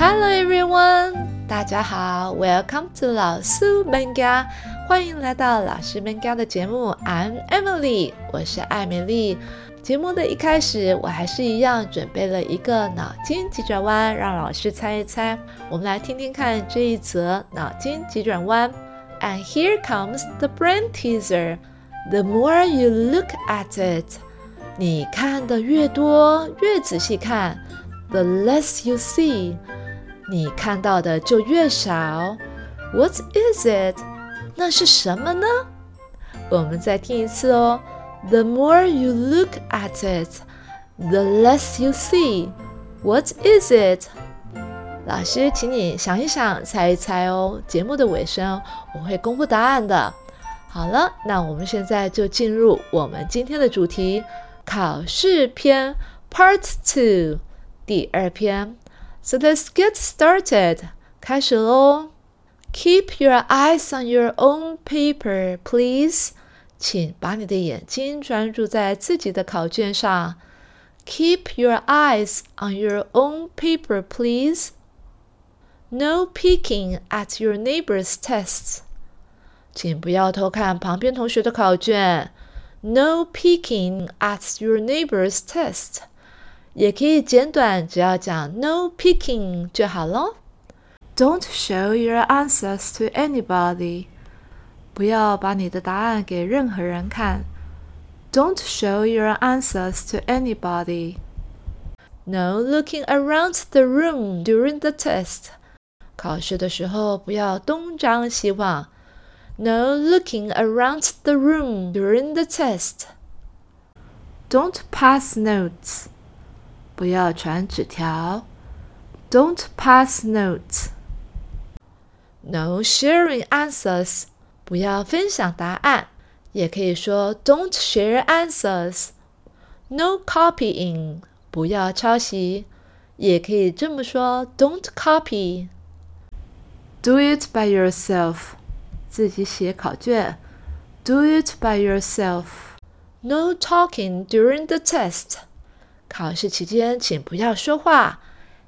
Hello everyone，大家好，Welcome to 老苏 Manga，欢迎来到老师 Manga 的节目。I'm Emily，我是艾美丽。节目的一开始，我还是一样准备了一个脑筋急转弯，让老师猜一猜。我们来听听看这一则脑筋急转弯。And here comes the brain teaser. The more you look at it，你看的越多，越仔细看，the less you see，你看到的就越少。What is it？那是什么呢？我们再听一次哦。The more you look at it, the less you see. What is it? 老师，请你想一想，猜一猜哦。节目的尾声，我会公布答案的。好了，那我们现在就进入我们今天的主题——考试篇 Part Two，第二篇。So let's get started，开始喽。Keep your eyes on your own paper, please. 请把你的眼睛专注在自己的考卷上。Keep your eyes on your own paper, please. No peeking at your neighbor's tests. 请不要偷看旁边同学的考卷。No peeking at your neighbor's test. 也可以简短，只要讲 no peeking 就好咯。Don't show your answers to anybody. 不要把你的答案给任何人看。Don't show your answers to anybody. No looking around the room during the test. 考试的时候不要东张西望。No looking around the room during the test. Don't pass notes. 不要传纸条。Don't pass notes. No sharing answers. 不要分享答案，也可以说 "Don't share answers." No copying，不要抄袭，也可以这么说 "Don't copy." Do it by yourself，自己写考卷。Do it by yourself. No talking during the test， 考试期间请不要说话，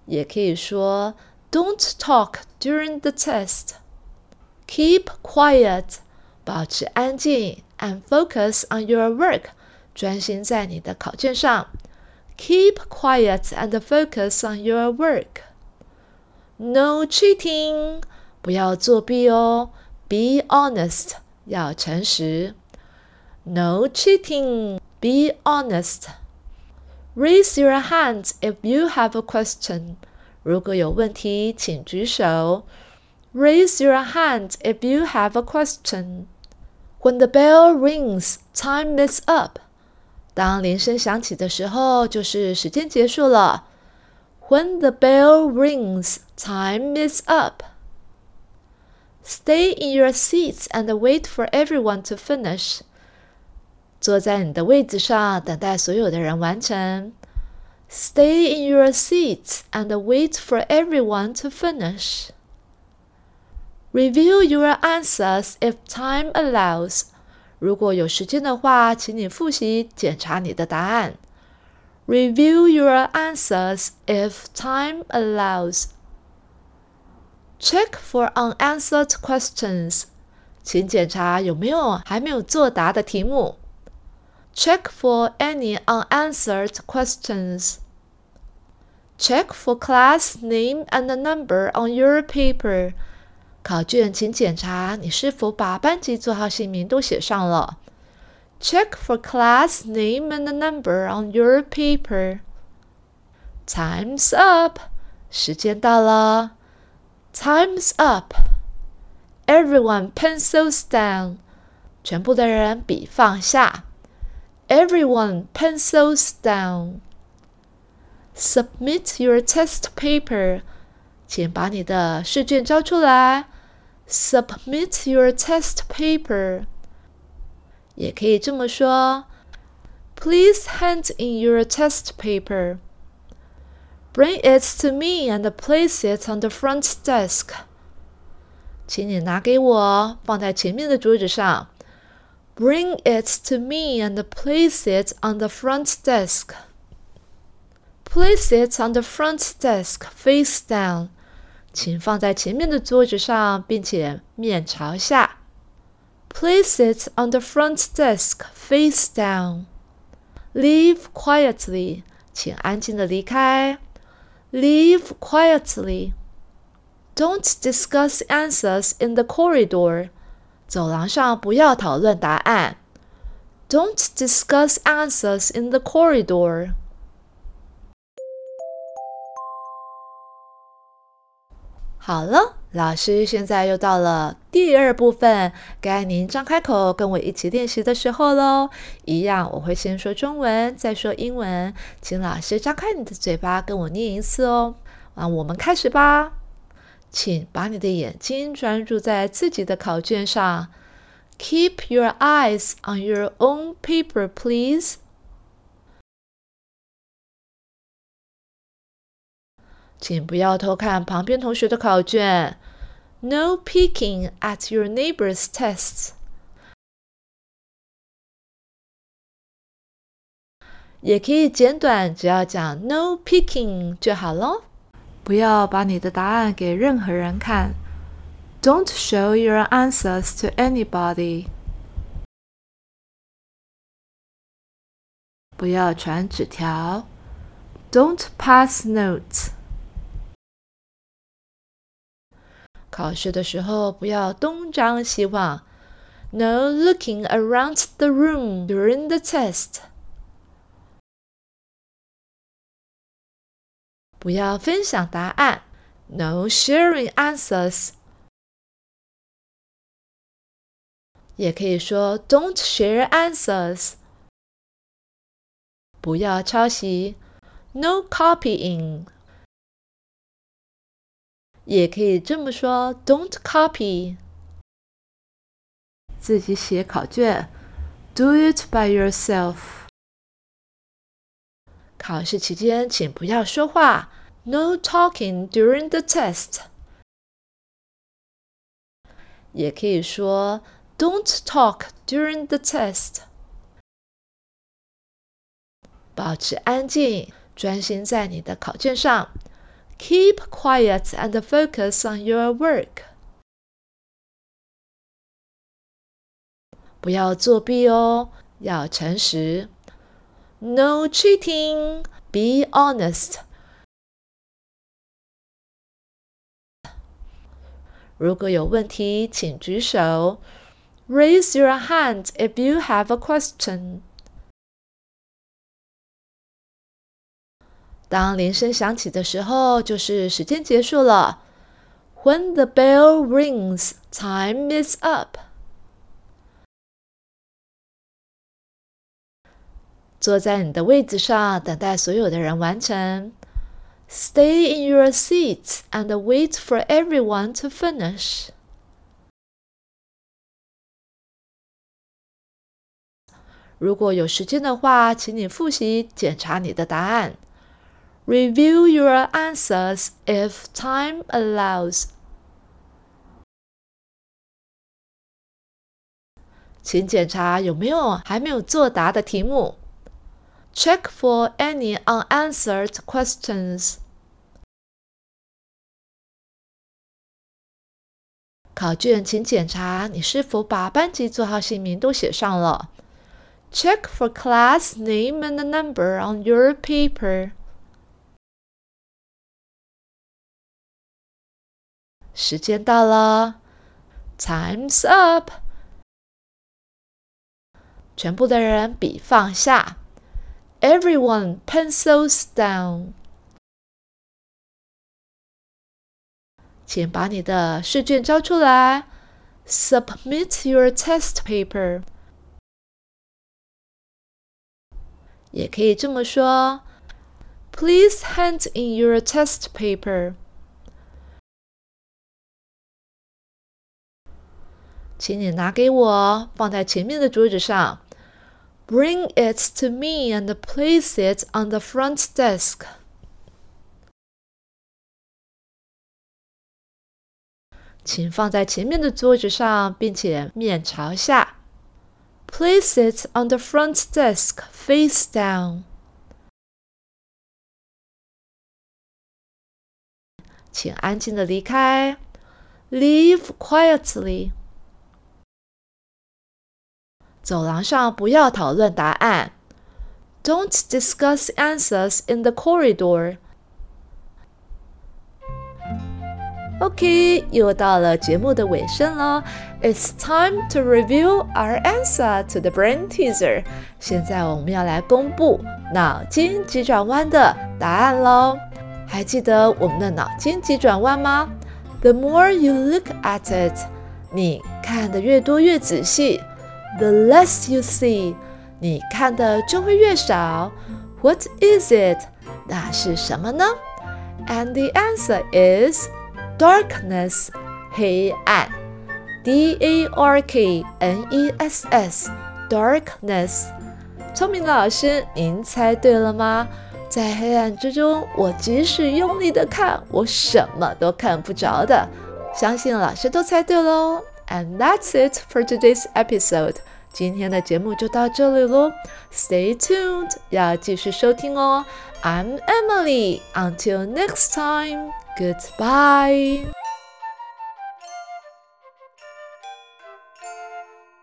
也可以说 "Don't talk during the test." Keep quiet，保持安静，and focus on your work，专心在你的考卷上。Keep quiet and focus on your work. No cheating，不要作弊哦。Be honest，要诚实。No cheating. Be honest. Raise your hand if you have a question. 如果有问题，请举手。Raise your hand if you have a question. When the bell rings, time is up. 当铃声响起的时候，就是时间结束了。When the bell rings, time is up. Stay in your seats and wait for everyone to finish. 坐在你的位子上，等待所有的人完成。Stay in your seats and wait for everyone to finish. Review your answers if time allows. 如果有时间的话，请你复习检查你的答案。Review your answers if time allows. Check for unanswered questions. 请检查有没有还没有作答的题目。 Check for any unanswered questions. Check for class name and number on your paper. 考卷，请检查你是否把班级座号、姓名都写上了。Check for class name and number on your paper. Time's up，时间到了。Time's up. Everyone pencils down，全部的人笔放下。 Everyone pencils down. Submit your test paper，请把你的试卷交出来。Submit your test paper，也可以这么说。Please hand in your test paper. Bring it to me and place it on the front desk. 请你拿给我，放在前面的桌子上。 Bring it to me and place it on the front desk. Place it on the front desk face down. 请放在前面的桌子上，并且面朝下。Place it on the front desk, face down. Leave quietly. 请安静的离开。Leave quietly. Don't discuss answers in the corridor. 走廊上不要讨论答案。Don't discuss answers in the corridor. 好了，老师现在又到了第二部分，该您张开口跟我一起练习的时候喽。一样，我会先说中文，再说英文，请老师张开你的嘴巴跟我念一次哦。啊，我们开始吧。请把你的眼睛专注在自己的考卷上。Keep your eyes on your own paper, please. 请不要偷看旁边同学的考卷。No peeking at your neighbor's tests。也可以简短，只要讲 no peeking 就好咯。不要把你的答案给任何人看。Don't show your answers to anybody。不要传纸条。Don't pass notes。考试的时候不要东张西望。No looking around the room during the test。 不要分享答案。No sharing answers。也可以说 Don't share answers。不要抄袭。No copying。也可以这么说：Don't copy。自己写考卷，Do it by yourself。考试期间，请不要说话，No talking during the test。也可以说：Don't talk during the test。保持安静，专心在你的考卷上。Keep quiet and focus on your work. 不要作弊哦，要诚实。No cheating. Be honest. 如果有问题，请举手。Raise your hand if you have a question. 当铃声响起的时候，就是时间结束了。When the bell rings, time is up。 坐在你的位子上，等待所有的人完成。Stay in your seats and wait for everyone to finish。如果有时间的话，请你复习检查你的答案。Review your answers if time allows. 请检查有没有还没有作答的题目。 Check for any unanswered questions. 考卷，请检查你是否把班级座号、姓名都写上了。Check for class name and number on your paper. 时间到了，Time's up！全部的人笔放下 ，Everyone pencils down。请把你的试卷交出来，Submit your test paper。也可以这么说，Please hand in your test paper。请你拿给我，放在前面的桌子上。 Bring it to me and place it on the front desk。请放在前面的桌子上，并且面朝下。Place it on the front desk, face down。 请安静的离开。Leave quietly。 走廊上不要讨论答案。Don't discuss answers in the corridor. OK，又到了节目的尾声了。It's time to review our answer to the brain teaser。现在我们要来公布脑筋急转弯的答案喽。还记得我们的脑筋急转弯吗？The more you look at it，你看的越多越仔细 ；the less you see，你看的就会越少。What is it？那是什么呢？And the answer is Darkness，黑暗，D A R K N E S S，darkness。聪明的老师，您猜对了吗？在黑暗之中，我即使用力的看，我什么都看不着的。相信老师都猜对喽。And that's it for today's episode。今天的节目就到这里喽。Stay tuned，要继续收听哦。I'm Emily. Until next time. Goodbye.